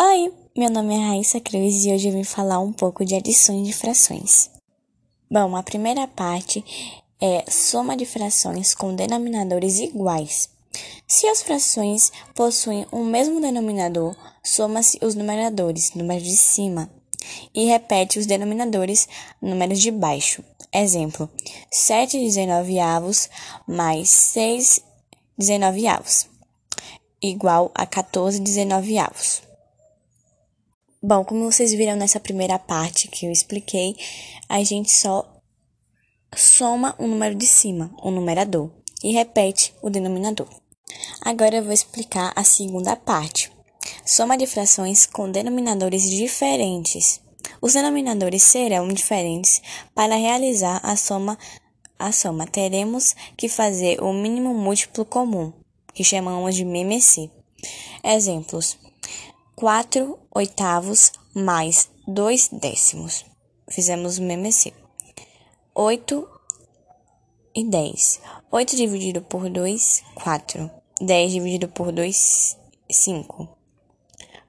Oi, meu nome é Raíssa Cruz e hoje eu vim falar um pouco de adições de frações. Bom, a primeira parte é soma de frações com denominadores iguais. Se as frações possuem o mesmo denominador, soma-se os numeradores, números de cima, e repete os denominadores, números de baixo. Exemplo: 7 19 avos mais 6 19 avos, igual a 14 19 avos. Bom, como vocês viram nessa primeira parte que eu expliquei, a gente só soma o número de cima, o numerador, e repete o denominador. Agora eu vou explicar a segunda parte. Soma de frações com denominadores diferentes. Os denominadores serão diferentes para realizar a soma. A soma teremos que fazer o mínimo múltiplo comum, que chamamos de MMC. Exemplos: 4 oitavos mais 2 décimos. Fizemos o MMC. 8 e 10. 8 dividido por 2, 4. 10 dividido por 2, 5.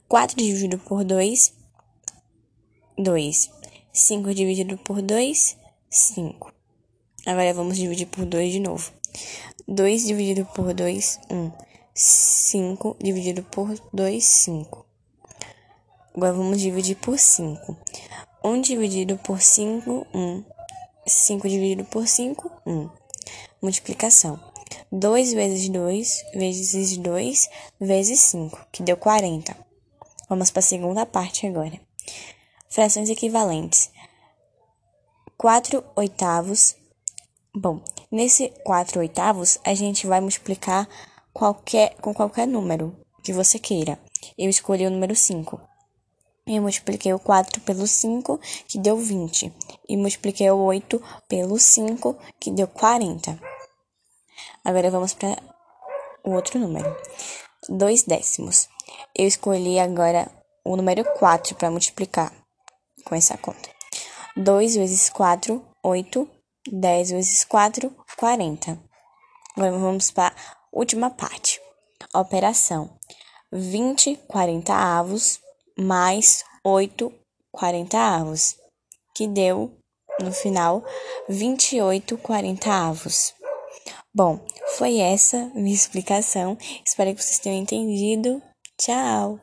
4 dividido por 2, 2. 5 dividido por 2, 5. Agora vamos dividir por 2 de novo. 2 dividido por 2, 1. 5 dividido por 2, 5. Agora vamos dividir por 5. 1 dividido por 5, 1. 5 dividido por 5, 1. Multiplicação. 2 vezes 2 vezes 2 vezes 5, que deu 40. Vamos para a segunda parte agora. Frações equivalentes. 4 oitavos. Bom, nesse 4 oitavos, a gente vai multiplicar qualquer, com qualquer número que você queira. Eu escolhi o número 5. E multipliquei o 4 pelo 5, que deu 20. E multipliquei o 8 pelo 5, que deu 40. Agora vamos para o outro número. 2 décimos. Eu escolhi agora o número 4 para multiplicar com essa conta. 2 vezes 4, 8. 10 vezes 4, 40. Agora vamos para a última parte. Operação. 20 40 avos mais 8 40 avos, que deu, no final, 28 40 avos. Bom, foi essa minha explicação. Espero que vocês tenham entendido. Tchau!